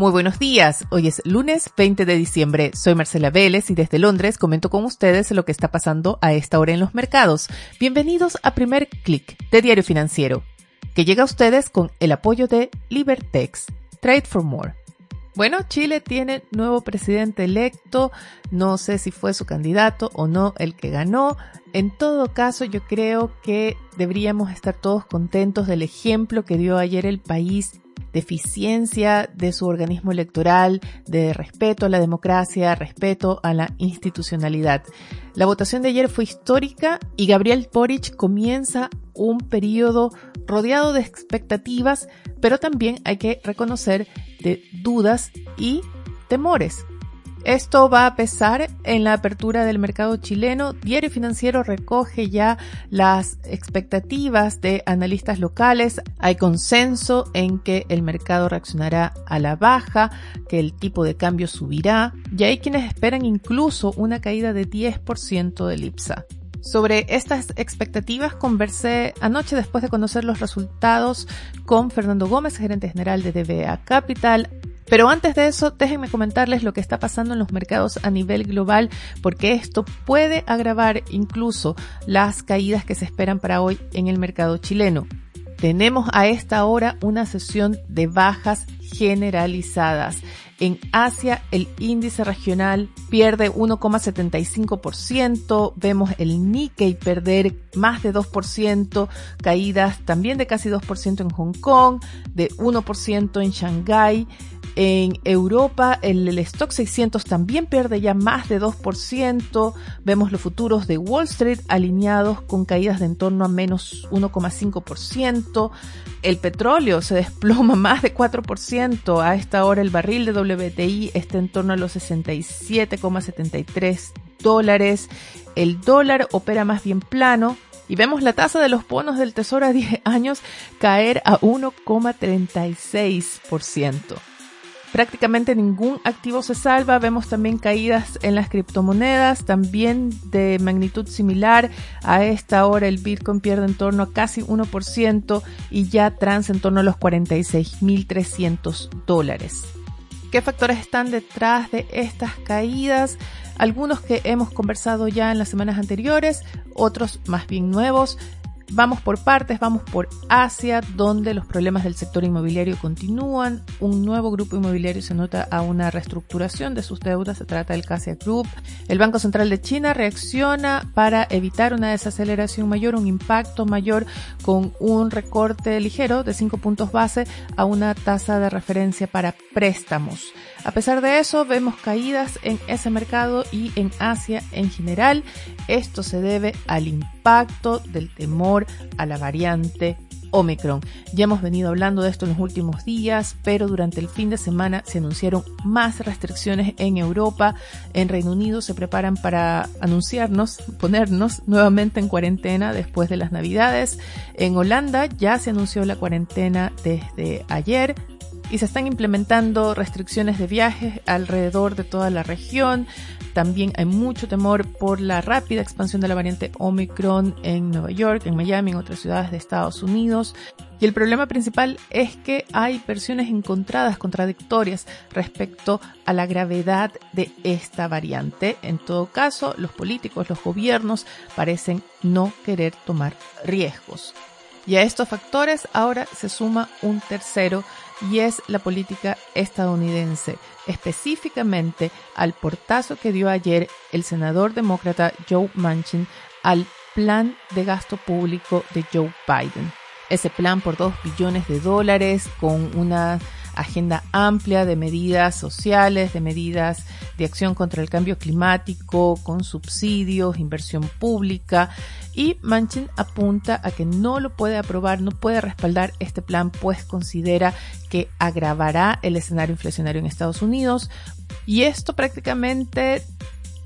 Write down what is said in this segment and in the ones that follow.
Muy buenos días. Hoy es lunes 20 de diciembre. Soy Marcela Vélez y desde Londres comento con ustedes lo que está pasando a esta hora en los mercados. Bienvenidos a Primer Click de Diario Financiero, que llega a ustedes con el apoyo de Libertex. Trade for More. Bueno, Chile tiene nuevo presidente electo. No sé si fue su candidato o no el que ganó. En todo caso, yo creo que deberíamos estar todos contentos del ejemplo que dio ayer el país de eficiencia de su organismo electoral, de respeto a la democracia, respeto a la institucionalidad. La votación de ayer fue histórica y Gabriel Boric comienza un periodo rodeado de expectativas, pero también hay que reconocer de dudas y temores. Esto va a pesar en la apertura del mercado chileno. Diario Financiero recoge ya las expectativas de analistas locales. Hay consenso en que el mercado reaccionará a la baja, que el tipo de cambio subirá y hay quienes esperan incluso una caída de 10% del IPSA. Sobre estas expectativas conversé anoche después de conocer los resultados con Fernando Gómez, gerente general de DBA Capital, pero antes de eso, déjenme comentarles lo que está pasando en los mercados a nivel global, porque esto puede agravar incluso las caídas que se esperan para hoy en el mercado chileno. Tenemos a esta hora una sesión de bajas generalizadas. En Asia el índice regional pierde 1,75%, vemos el Nikkei perder más de 2%, caídas también de casi 2% en Hong Kong, de 1% en Shanghái, en Europa, el, el, stock 600 también pierde ya más de 2%. Vemos los futuros de Wall Street alineados con caídas de en torno a menos 1,5%. El petróleo se desploma más de 4%. A esta hora el barril de WTI está en torno a los 67,73 dólares. El dólar opera más bien plano. Y vemos la tasa de los bonos del Tesoro a 10 años caer a 1,36% prácticamente ningún activo se salva. Vemos también caídas en las criptomonedas, también de magnitud similar. A esta hora el Bitcoin pierde en torno a casi 1% y ya trans en torno a los 46.300 dólares. ¿Qué factores están detrás de estas caídas? Algunos que hemos conversado ya en las semanas anteriores, otros más bien nuevos. Vamos por partes, vamos por Asia, donde los problemas del sector inmobiliario continúan. Un nuevo grupo inmobiliario se nota a una reestructuración de sus deudas, se trata del Casia Group. El Banco Central de China reacciona para evitar una desaceleración mayor, un impacto mayor con un recorte ligero de 5 puntos base a una tasa de referencia para préstamos. A pesar de eso, vemos caídas en ese mercado y en Asia en general. Esto se debe al impacto del temor a la variante Omicron. Ya hemos venido hablando de esto en los últimos días, pero durante el fin de semana se anunciaron más restricciones en Europa. En Reino Unido se preparan para anunciarnos, ponernos nuevamente en cuarentena después de las Navidades. En Holanda ya se anunció la cuarentena desde ayer y se están implementando restricciones de viajes alrededor de toda la región. También hay mucho temor por la rápida expansión de la variante Omicron en Nueva York, en Miami, en otras ciudades de Estados Unidos. Y el problema principal es que hay versiones encontradas, contradictorias respecto a la gravedad de esta variante. En todo caso, los políticos, los gobiernos parecen no querer tomar riesgos. Y a estos factores ahora se suma un tercero y es la política estadounidense, específicamente al portazo que dio ayer el senador demócrata Joe Manchin al plan de gasto público de Joe Biden. Ese plan por 2 billones de dólares con una agenda amplia de medidas sociales, de medidas de acción contra el cambio climático, con subsidios, inversión pública. Y Manchin apunta a que no lo puede aprobar, no puede respaldar este plan, pues considera que agravará el escenario inflacionario en Estados Unidos. Y esto prácticamente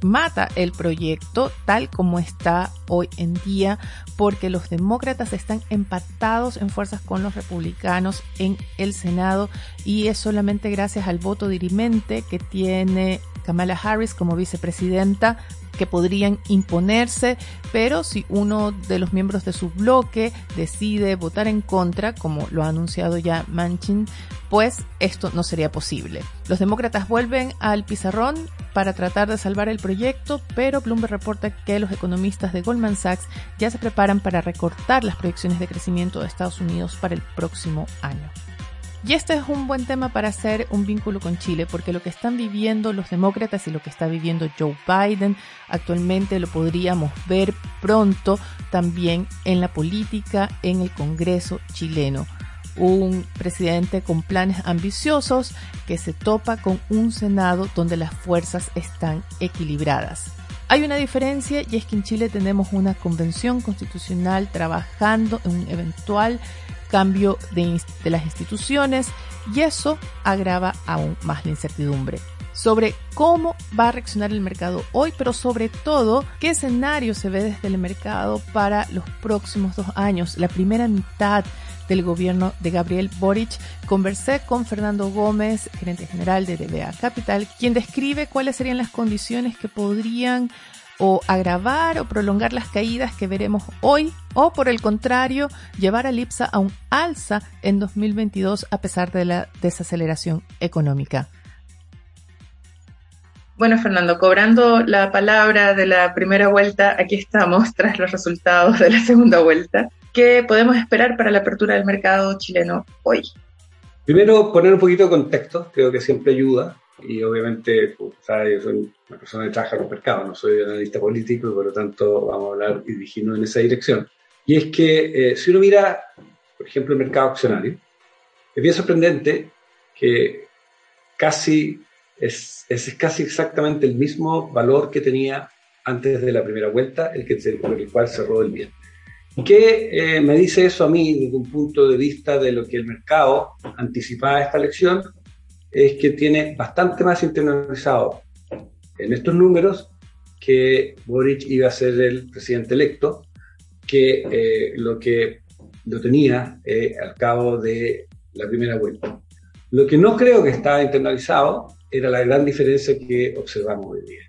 mata el proyecto tal como está hoy en día porque los demócratas están empatados en fuerzas con los republicanos en el Senado y es solamente gracias al voto dirimente que tiene Kamala Harris como vicepresidenta que podrían imponerse, pero si uno de los miembros de su bloque decide votar en contra, como lo ha anunciado ya Manchin, pues esto no sería posible. Los demócratas vuelven al pizarrón para tratar de salvar el proyecto, pero Bloomberg reporta que los economistas de Goldman Sachs ya se preparan para recortar las proyecciones de crecimiento de Estados Unidos para el próximo año. Y este es un buen tema para hacer un vínculo con Chile, porque lo que están viviendo los demócratas y lo que está viviendo Joe Biden actualmente lo podríamos ver pronto también en la política, en el Congreso chileno. Un presidente con planes ambiciosos que se topa con un Senado donde las fuerzas están equilibradas. Hay una diferencia y es que en Chile tenemos una convención constitucional trabajando en un eventual cambio de, las instituciones y eso agrava aún más la incertidumbre sobre cómo va a reaccionar el mercado hoy, pero sobre todo qué escenario se ve desde el mercado para los próximos dos años, la primera mitad del gobierno de Gabriel Boric. Conversé con Fernando Gómez, gerente general de DBA Capital, quien describe cuáles serían las condiciones que podrían o agravar o prolongar las caídas que veremos hoy o por el contrario llevar al IPSA a un alza en 2022 a pesar de la desaceleración económica. Bueno, Fernando, cobrando la palabra de la primera vuelta, aquí estamos tras los resultados de la segunda vuelta. ¿Qué podemos esperar para la apertura del mercado chileno hoy? Primero, poner un poquito de contexto, creo que siempre ayuda y obviamente, pues, yo soy una persona que trabaja con mercado, no soy analista político y por lo tanto vamos a hablar y dirigirnos en esa dirección. Y es que eh, si uno mira, por ejemplo, el mercado accionario, es bien sorprendente que casi es, es casi exactamente el mismo valor que tenía antes de la primera vuelta, el que por el cual cerró el bien. ¿Qué eh, me dice eso a mí desde un punto de vista de lo que el mercado anticipaba esta elección? Es que tiene bastante más internalizado en estos números que Boric iba a ser el presidente electo que eh, lo que lo tenía eh, al cabo de la primera vuelta. Lo que no creo que estaba internalizado era la gran diferencia que observamos hoy día.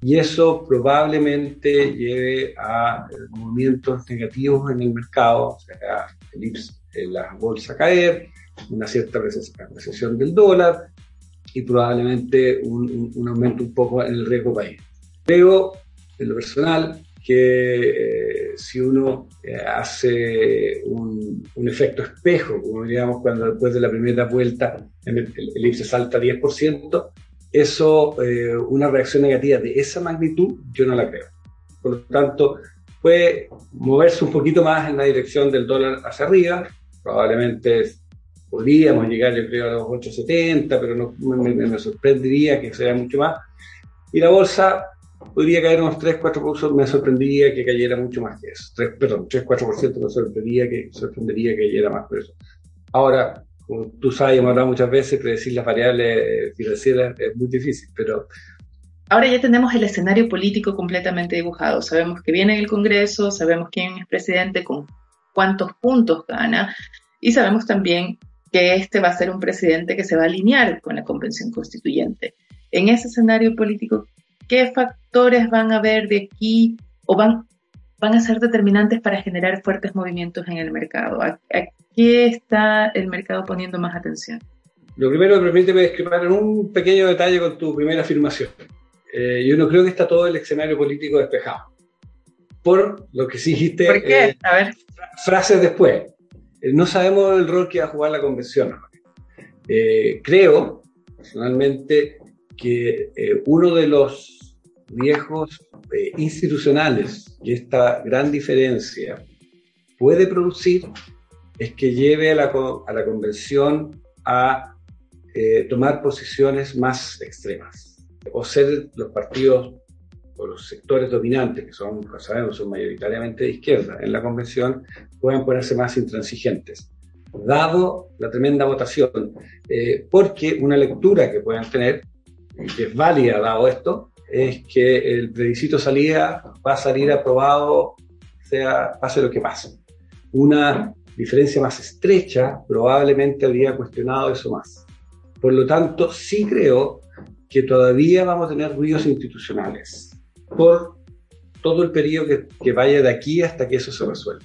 Y eso probablemente lleve a eh, movimientos negativos en el mercado, o sea, el IPS, la bolsa caer, una cierta recesión del dólar y probablemente un, aumento un poco en el riesgo país. Creo, en lo personal, que eh, si uno eh, hace un, efecto espejo, como diríamos cuando después de la primera vuelta el, el IPSE salta 10%, eso, eh, una reacción negativa de esa magnitud, yo no la creo. Por lo tanto, puede moverse un poquito más en la dirección del dólar hacia arriba, probablemente podríamos llegar, yo creo, a los 8,70, pero no, me, sorprendería que sea mucho más. Y la bolsa podría caer unos 3-4%, me sorprendería que cayera mucho más que eso. 3, perdón, 3-4% me sorprendería que, sorprendería que cayera más que eso. Ahora, como tú sabes, hemos hablado muchas veces, predecir las variables financieras es muy difícil, pero... Ahora ya tenemos el escenario político completamente dibujado. Sabemos que viene el Congreso, sabemos quién es presidente, con cuántos puntos gana, y sabemos también que este va a ser un presidente que se va a alinear con la Convención Constituyente. En ese escenario político, ¿qué factores van a haber de aquí o van, van a ser determinantes para generar fuertes movimientos en el mercado? ¿A, qué está el mercado poniendo más atención? Lo primero, permíteme describir en un pequeño detalle con tu primera afirmación. Eh, yo no creo que está todo el escenario político despejado. Por lo que sí dijiste. ¿Por qué? Eh, a ver. Frases después. Eh, no sabemos el rol que va a jugar la convención. Eh, creo, personalmente, que eh, uno de los riesgos institucionales y esta gran diferencia puede producir es que lleve a la, a la convención a tomar posiciones más extremas o ser los partidos o los sectores dominantes, que son, sabemos, son mayoritariamente de izquierda en la convención, puedan ponerse más intransigentes, dado la tremenda votación. Eh, porque una lectura que puedan tener, que es válida dado esto, es que el plebiscito salida va a salir aprobado, sea pase lo que pase. Una diferencia más estrecha probablemente habría cuestionado eso más. Por lo tanto, sí creo que todavía vamos a tener ruidos institucionales por todo el periodo que, vaya de aquí hasta que eso se resuelva.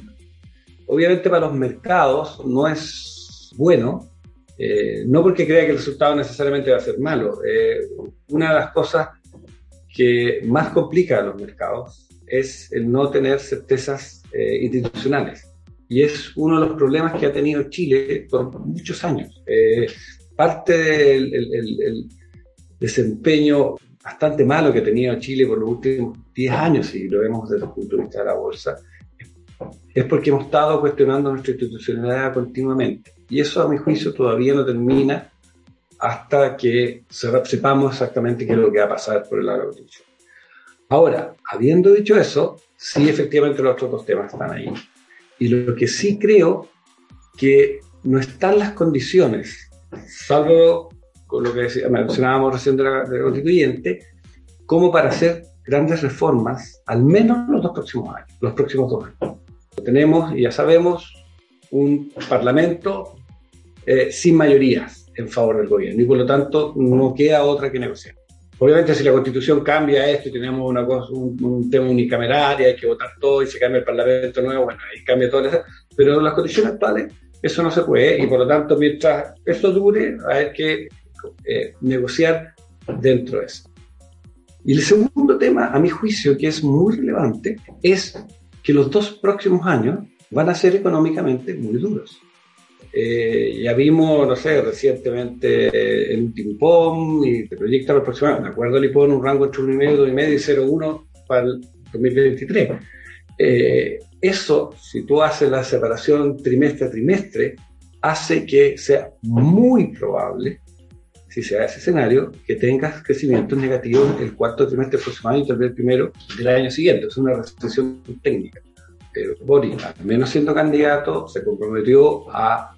Obviamente para los mercados no es bueno, eh, no porque crea que el resultado necesariamente va a ser malo. Eh, una de las cosas que más complica a los mercados es el no tener certezas eh, institucionales. Y es uno de los problemas que ha tenido Chile por muchos años. parte del desempeño bastante malo que ha tenido Chile por los últimos 10 años, si lo vemos desde el punto de vista de la bolsa, es porque hemos estado cuestionando nuestra institucionalidad continuamente. Y eso, a mi juicio, todavía no termina hasta que sepamos exactamente qué es lo que va a pasar por el lado de. Ahora, habiendo dicho eso, sí, efectivamente los otros dos temas están ahí. Y lo que sí creo que no están las condiciones, salvo con lo que mencionábamos recién de la, constituyente, como para hacer grandes reformas, al menos los dos próximos años, los próximos dos años. Tenemos, y ya sabemos, un parlamento eh, sin mayorías en favor del gobierno y por lo tanto no queda otra que negociar. Obviamente si la constitución cambia esto y tenemos una cosa, un, tema unicamerario, hay que votar todo y se cambia el parlamento nuevo, bueno, ahí cambia todo, pero en las condiciones actuales eso no se puede y por lo tanto mientras esto dure hay que eh, negociar dentro de eso. Y el segundo tema, a mi juicio, que es muy relevante, es que los dos próximos años van a ser económicamente muy duros. Eh, ya vimos, no sé, recientemente el último y te proyecta los próximos años. Me acuerdo el IPOM un rango entre 1,5, 2,5 y 0,1 para el 2023. Eh, eso, si tú haces la separación trimestre a trimestre, hace que sea muy probable si se da ese escenario, que tengas crecimiento negativo el cuarto trimestre año y tal vez el primero del año siguiente. Es una recesión técnica. Pero Boris, al menos siendo candidato, se comprometió a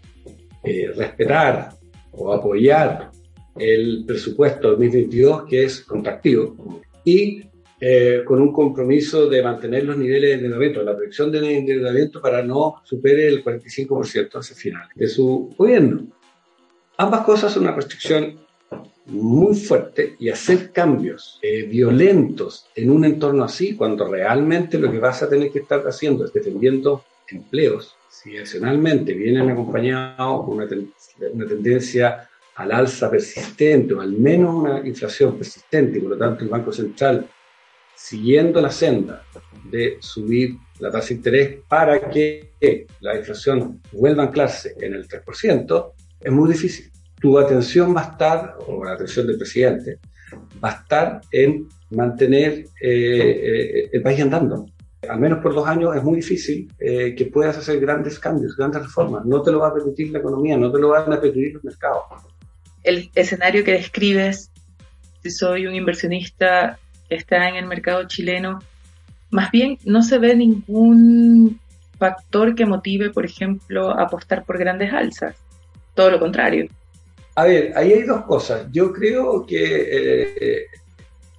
eh, respetar o apoyar el presupuesto 2022, que es contractivo, y eh, con un compromiso de mantener los niveles de endeudamiento, la proyección de endeudamiento para no supere el 45% hacia final de su gobierno. Ambas cosas son una restricción muy fuerte y hacer cambios eh, violentos en un entorno así, cuando realmente lo que vas a tener que estar haciendo es defendiendo empleos, si adicionalmente vienen acompañados una, una tendencia al alza persistente o al menos una inflación persistente y por lo tanto el Banco Central siguiendo la senda de subir la tasa de interés para que la inflación vuelva a anclarse en el 3%, es muy difícil tu atención va a estar, o la atención del presidente, va a estar en mantener eh, eh, el país andando. Al menos por dos años es muy difícil eh, que puedas hacer grandes cambios, grandes reformas. No te lo va a permitir la economía, no te lo van a permitir los mercados. El escenario que describes, si soy un inversionista que está en el mercado chileno, más bien no se ve ningún factor que motive, por ejemplo, apostar por grandes alzas. Todo lo contrario. A ver, ahí hay dos cosas. Yo creo que eh,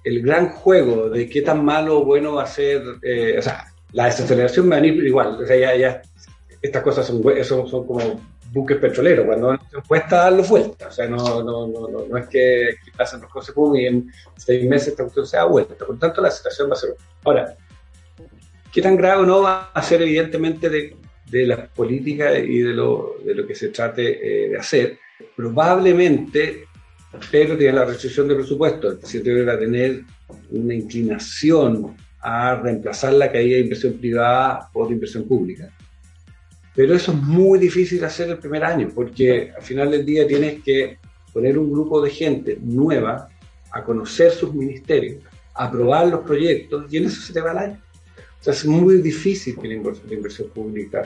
el gran juego de qué tan malo o bueno va a ser, eh, o sea, la desaceleración va a venir igual. O sea, ya, ya estas cosas son, son, son como buques petroleros, cuando cuesta darlo vuelta. O sea, no, no, no, no, es que, pasen los cosas y en seis meses esta cuestión se da vuelta. Por tanto, la situación va a ser. Ahora, ¿qué tan grave no va a ser, evidentemente, de, de las políticas y de lo, de lo que se trate eh, de hacer? Probablemente, pero tiene la restricción de presupuesto, el presidente va a tener una inclinación a reemplazar la caída de inversión privada por inversión pública. Pero eso es muy difícil hacer el primer año, porque al final del día tienes que poner un grupo de gente nueva a conocer sus ministerios, a aprobar los proyectos, y en eso se te va el año. O sea, es muy difícil que la inversión, pública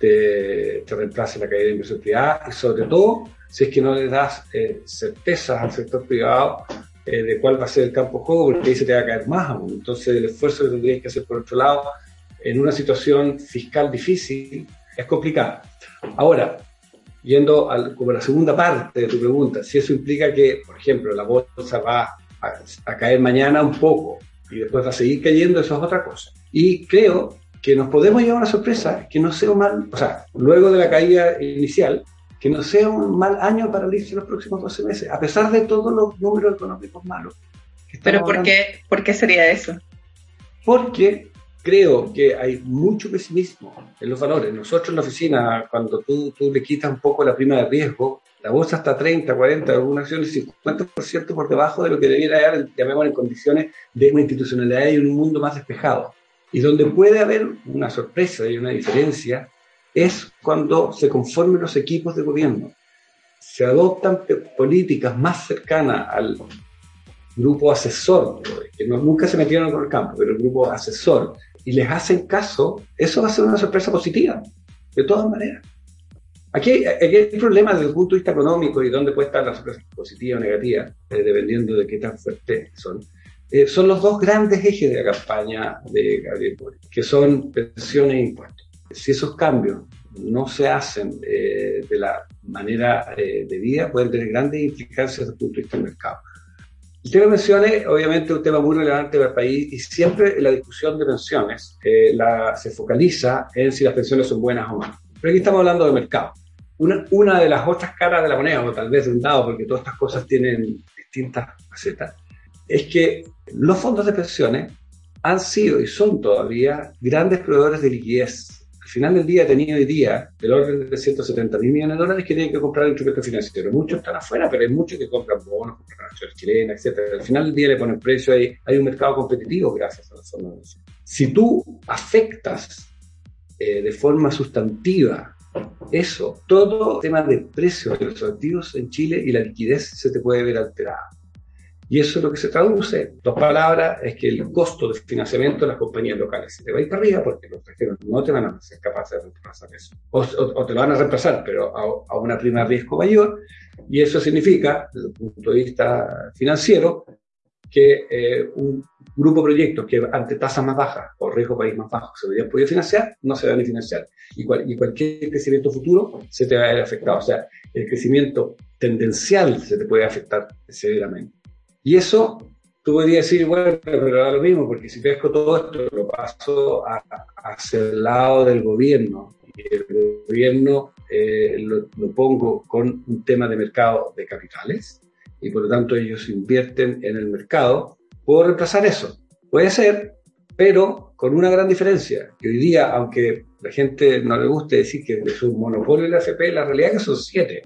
te, te reemplace la caída de inversión privada, y sobre todo si es que no le das eh, certezas al sector privado eh, de cuál va a ser el campo de juego, porque ahí se te va a caer más aún. Entonces, el esfuerzo que tendrías que hacer por otro lado, en una situación fiscal difícil, es complicado. Ahora, yendo al, como a la segunda parte de tu pregunta, si eso implica que, por ejemplo, la bolsa va a, caer mañana un poco y después va a seguir cayendo, eso es otra cosa. Y creo que nos podemos llevar una sorpresa que no sea mal, o sea, luego de la caída inicial, que no sea un mal año para en los próximos 12 meses, a pesar de todos los números económicos malos. Pero ¿por qué, ¿por qué sería eso? porque creo que hay mucho pesimismo en los valores. Nosotros en la oficina, cuando tú, tú le quitas un poco la prima de riesgo, la bolsa está 30, 40, algunas acciones 50% por debajo de lo que debiera haber, llamemos en condiciones de una institucionalidad y un mundo más despejado. Y donde puede haber una sorpresa y una diferencia es cuando se conformen los equipos de gobierno. Se adoptan políticas más cercanas al grupo asesor, que nunca se metieron con el campo, pero el grupo asesor, y les hacen caso, eso va a ser una sorpresa positiva, de todas maneras. Aquí, aquí hay problema desde el punto de vista económico y dónde puede estar la sorpresa positiva o negativa, eh, dependiendo de qué tan fuertes son. Eh, son los dos grandes ejes de la campaña de Gabriel Boric, que son pensiones e impuestos. Si esos cambios no se hacen eh, de la manera debida, pueden tener grandes implicancias desde el punto de vista del mercado. El tema de pensiones, obviamente, es un tema muy relevante para el país y siempre la discusión de pensiones la, se focaliza en si las pensiones son buenas o malas. Pero aquí estamos hablando de mercado. Una, una de las otras caras de la moneda, o tal vez de un dado, porque todas estas cosas tienen distintas facetas, es que los fondos de pensiones han sido y son todavía grandes proveedores de liquidez. Al final del día, tenido hoy día del orden de 170 mil millones de dólares que tienen que comprar instrumento financiero. Muchos están afuera, pero hay muchos que compran bonos, compran acciones chilenas, etc. Al final del día le ponen precio, hay, hay un mercado competitivo gracias a de pensiones. Si tú afectas eh, de forma sustantiva eso, todo tema de precios de los activos en Chile y la liquidez se te puede ver alterada. Y eso es lo que se traduce, dos palabras, es que el costo de financiamiento de las compañías locales se te va a ir para arriba porque los extranjeros no te van a ser capaces de reemplazar eso. O, te lo van a reemplazar, pero a, a, una prima de riesgo mayor. Y eso significa, desde el punto de vista financiero, que eh, un grupo de proyectos que ante tasas más bajas o riesgo país más bajo se hubieran podido financiar, no se van a financiar. Y, y, cualquier crecimiento futuro se te va a ver afectado. O sea, el crecimiento tendencial se te puede afectar severamente. Y eso, tú podrías decir, bueno, pero da lo mismo, porque si pesco todo esto, lo paso a, hacia el lado del gobierno. Y el gobierno eh, lo, pongo con un tema de mercado de capitales y por lo tanto ellos invierten en el mercado, puedo reemplazar eso. Puede ser, pero con una gran diferencia, que hoy día, aunque la gente no le guste decir que es un monopolio el AFP, la realidad es que son siete,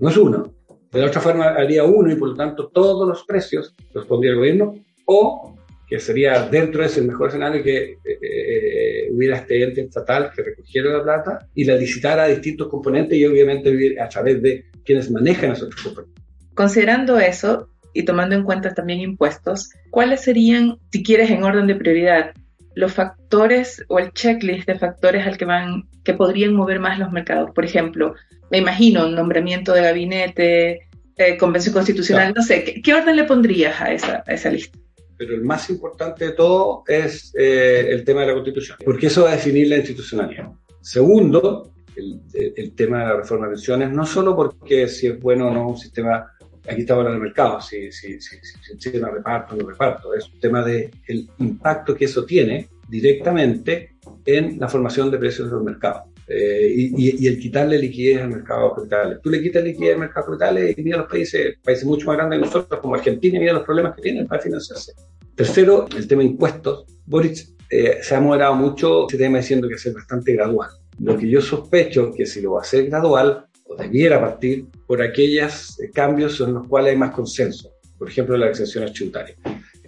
no es uno. De la otra forma haría uno y por lo tanto todos los precios los pondría el gobierno, o que sería dentro de ese mejor escenario que eh, eh, hubiera este ente estatal que recogiera la plata y la licitara a distintos componentes y obviamente a través de quienes manejan esos componentes. Considerando eso y tomando en cuenta también impuestos, ¿cuáles serían, si quieres, en orden de prioridad, los factores o el checklist de factores al que van, que podrían mover más los mercados? Por ejemplo, me imagino un nombramiento de gabinete, eh, convención constitucional, no sé, ¿qué, orden le pondrías a esa, a esa lista? Pero el más importante de todo es eh, el tema de la constitución, porque eso va a definir la institucionalidad. Segundo, el, el, tema de la reforma de pensiones, no solo porque si es bueno o no un sistema aquí estamos hablando del mercado, si, si, si, si, reparto o no reparto, es un tema del el impacto que eso tiene directamente en la formación de precios del mercado. Eh, y, y, el quitarle liquidez al mercado de. Tú le quitas liquidez al mercado de capitales y mira los países, países mucho más grandes que nosotros, como Argentina, mira los problemas que tienen para financiarse. Tercero, el tema de impuestos. Boris eh, se ha moderado mucho ese tema diciendo que es bastante gradual. Lo que yo sospecho que si lo va a hacer gradual, o debiera partir por aquellos cambios en los cuales hay más consenso, por ejemplo la exención tributarias.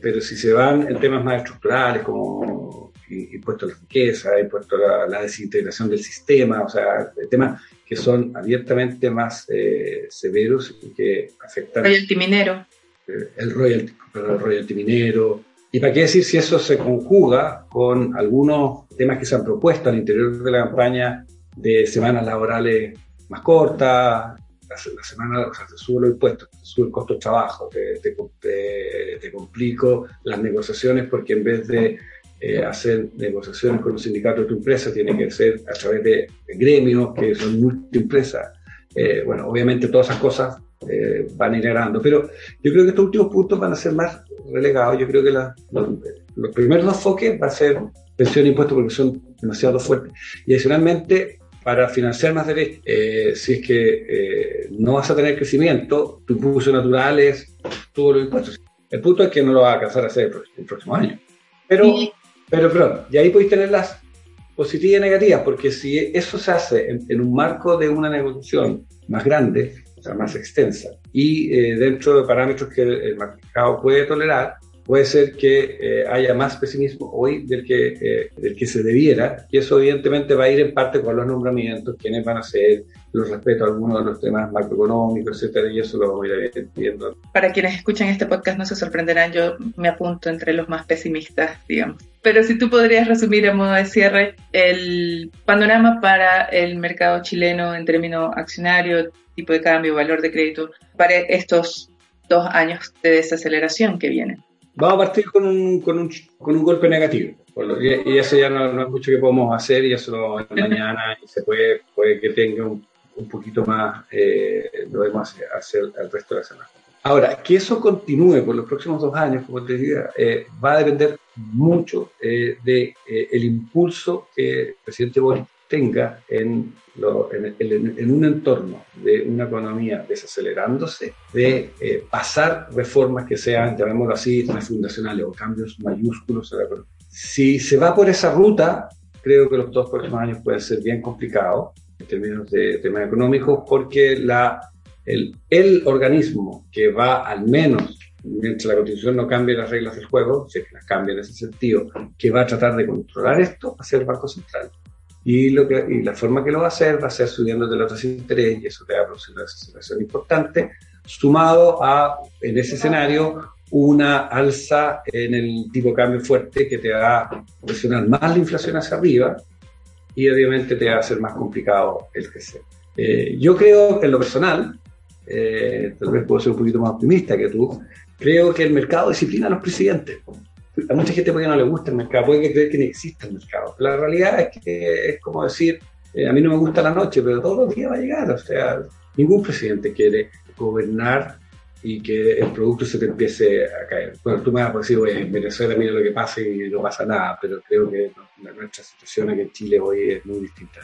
Pero si se van en temas más estructurales como impuesto a la riqueza, impuesto a la, desintegración del sistema, o sea, temas que son abiertamente más eh, severos y que afectan... Royalty minero. Eh, el royalty, el royalty minero. ¿Y para qué decir si eso se conjuga con algunos temas que se han propuesto al interior de la campaña de semanas laborales más corta, la, semana, o sea, te subo los impuestos, te subo el costo de trabajo, te, te, complico las negociaciones porque en vez de eh, hacer negociaciones con los sindicatos de tu empresa, tiene que ser a través de, gremios que son multiempresas. Eh, bueno, obviamente todas esas cosas eh, van a ir pero yo creo que estos últimos puntos van a ser más relegados. Yo creo que los, los, primeros dos foques van a ser pensión e impuestos porque son demasiado fuertes. Y adicionalmente, para financiar más derechos. Eh, si es que eh, no vas a tener crecimiento, tu impulso natural es todos los impuestos. El punto es que no lo vas a alcanzar a hacer el próximo año. Pero Pero, perdón, y ahí podéis tener las positivas y negativas, porque si eso se hace en, un marco de una negociación más grande, o sea, más extensa, y eh, dentro de parámetros que el mercado puede tolerar, puede ser que eh, haya más pesimismo hoy del que, eh, del que se debiera, y eso evidentemente va a ir en parte con los nombramientos, quiénes van a ser, los respeto a algunos de los temas macroeconómicos, etcétera, y eso lo vamos a ir viendo. Para quienes escuchan este podcast no se sorprenderán, yo me apunto entre los más pesimistas, digamos. Pero si tú podrías resumir a modo de cierre el panorama para el mercado chileno en términos accionario, tipo de cambio, valor de crédito, para estos dos años de desaceleración que vienen. Vamos a partir con un, con un, con un golpe negativo. Y, eso ya no, es mucho que podemos hacer y eso mañana y se puede, puede que tenga un, un poquito más, eh, lo debemos hacer, el resto de la semana. Ahora, que eso continúe por los próximos dos años, como te decía, eh, va a depender mucho eh, del de, el impulso que el presidente Boric tenga en, un entorno de una economía desacelerándose, de eh, pasar reformas que sean, llamémoslo así, refundacionales o cambios mayúsculos en la economía. Si se va por esa ruta, creo que los dos próximos años pueden ser bien complicados en términos de temas económicos, porque el, organismo que va al menos mientras la Constitución no cambie las reglas del juego, si es que las cambia en ese sentido, que va a tratar de controlar esto, va a ser el Banco Central. Y, lo que, y la forma que lo va a hacer va a ser subiendo de la tasa de interés y eso te va a producir una desaceleración importante, sumado a, en ese escenario, una alza en el tipo de cambio fuerte que te va a presionar más la inflación hacia arriba y obviamente te va a hacer más complicado el crecer. Eh, yo creo, en lo personal, eh, tal vez puedo ser un poquito más optimista que tú, creo que el mercado disciplina a los presidentes a mucha gente puede que no le gusta el mercado, puede que creer que no existe el mercado. La realidad es que es como decir, eh, a mí no me gusta la noche, pero todos los días va a llegar. O sea, ningún presidente quiere gobernar y que el producto se te empiece a caer. Bueno, tú me vas a decir, oye, en Venezuela mira lo que pasa y no pasa nada, pero creo que nuestra situación aquí en Chile hoy es muy distinta.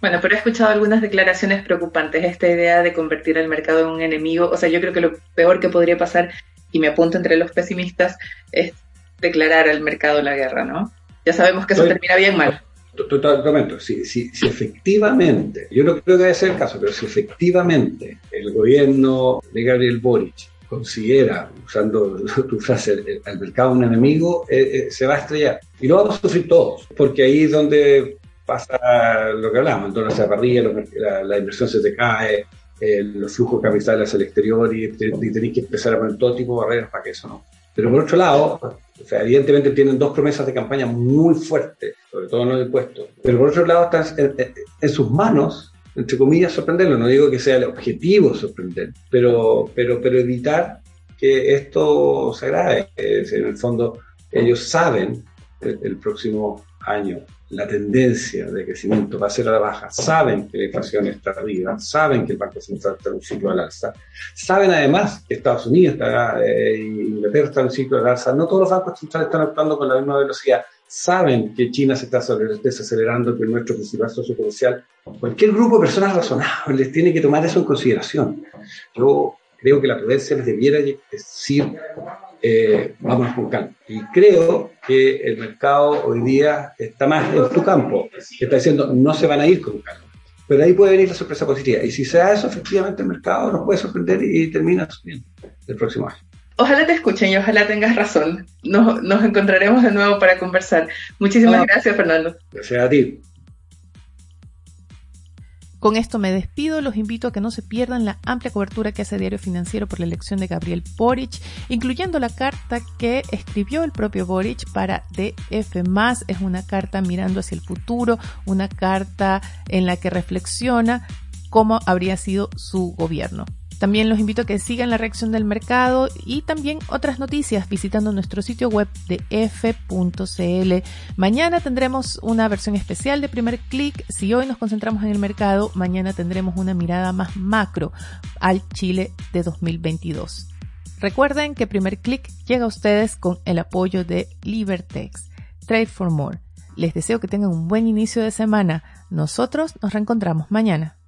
Bueno, pero he escuchado algunas declaraciones preocupantes. Esta idea de convertir al mercado en un enemigo. O sea, yo creo que lo peor que podría pasar y me apunto entre los pesimistas, es declarar al mercado la guerra, ¿no? Ya sabemos que eso termina bien mal. Totalmente. Si, si, si, efectivamente, yo no creo que debe ser el caso, pero si efectivamente el gobierno de Gabriel Boric considera, usando tu frase, al mercado un enemigo, eh, eh, se va a estrellar. Y lo vamos a sufrir todos, porque ahí es donde pasa lo que hablamos, entonces se parrilla, la, la, inversión se te cae, los flujos capitales hacia el exterior y, tenéis que empezar a poner todo tipo de barreras para que eso no. Pero por otro lado, o sea, evidentemente tienen dos promesas de campaña muy fuertes, sobre todo en los impuestos. Pero por otro lado, están en, sus manos, entre comillas, sorprenderlo. No digo que sea el objetivo sorprender, pero, pero, pero evitar que esto se agrave. En el fondo, ellos saben el próximo año la tendencia de crecimiento va a ser a la baja, saben que la inflación está arriba, saben que el Banco Central está en un ciclo al alza, saben además que Estados Unidos está, eh, Inglaterra está en un ciclo al alza, no todos los bancos centrales están actuando con la misma velocidad, saben que China se está desacelerando, que nuestro principal socio comercial, cualquier grupo de personas razonables tiene que tomar eso en consideración. Yo creo que la prudencia les debiera decir eh, vamos con calma. Y creo que el mercado hoy día está más en tu campo, está diciendo no se van a ir con calma. Pero ahí puede venir la sorpresa positiva. Y si se da eso, efectivamente el mercado nos puede sorprender y termina subiendo el próximo año. Ojalá te escuchen y ojalá tengas razón. Nos, nos encontraremos de nuevo para conversar. Muchísimas gracias, Fernando. Gracias a ti. Con esto me despido, los invito a que no se pierdan la amplia cobertura que hace Diario Financiero por la elección de Gabriel Boric, incluyendo la carta que escribió el propio Boric para DF+. Es una carta mirando hacia el futuro, una carta en la que reflexiona cómo habría sido su gobierno. También los invito a que sigan la reacción del mercado y también otras noticias visitando nuestro sitio web de f.cl. Mañana tendremos una versión especial de primer clic. Si hoy nos concentramos en el mercado, mañana tendremos una mirada más macro al Chile de 2022. Recuerden que primer clic llega a ustedes con el apoyo de Libertex. Trade for More. Les deseo que tengan un buen inicio de semana. Nosotros nos reencontramos mañana.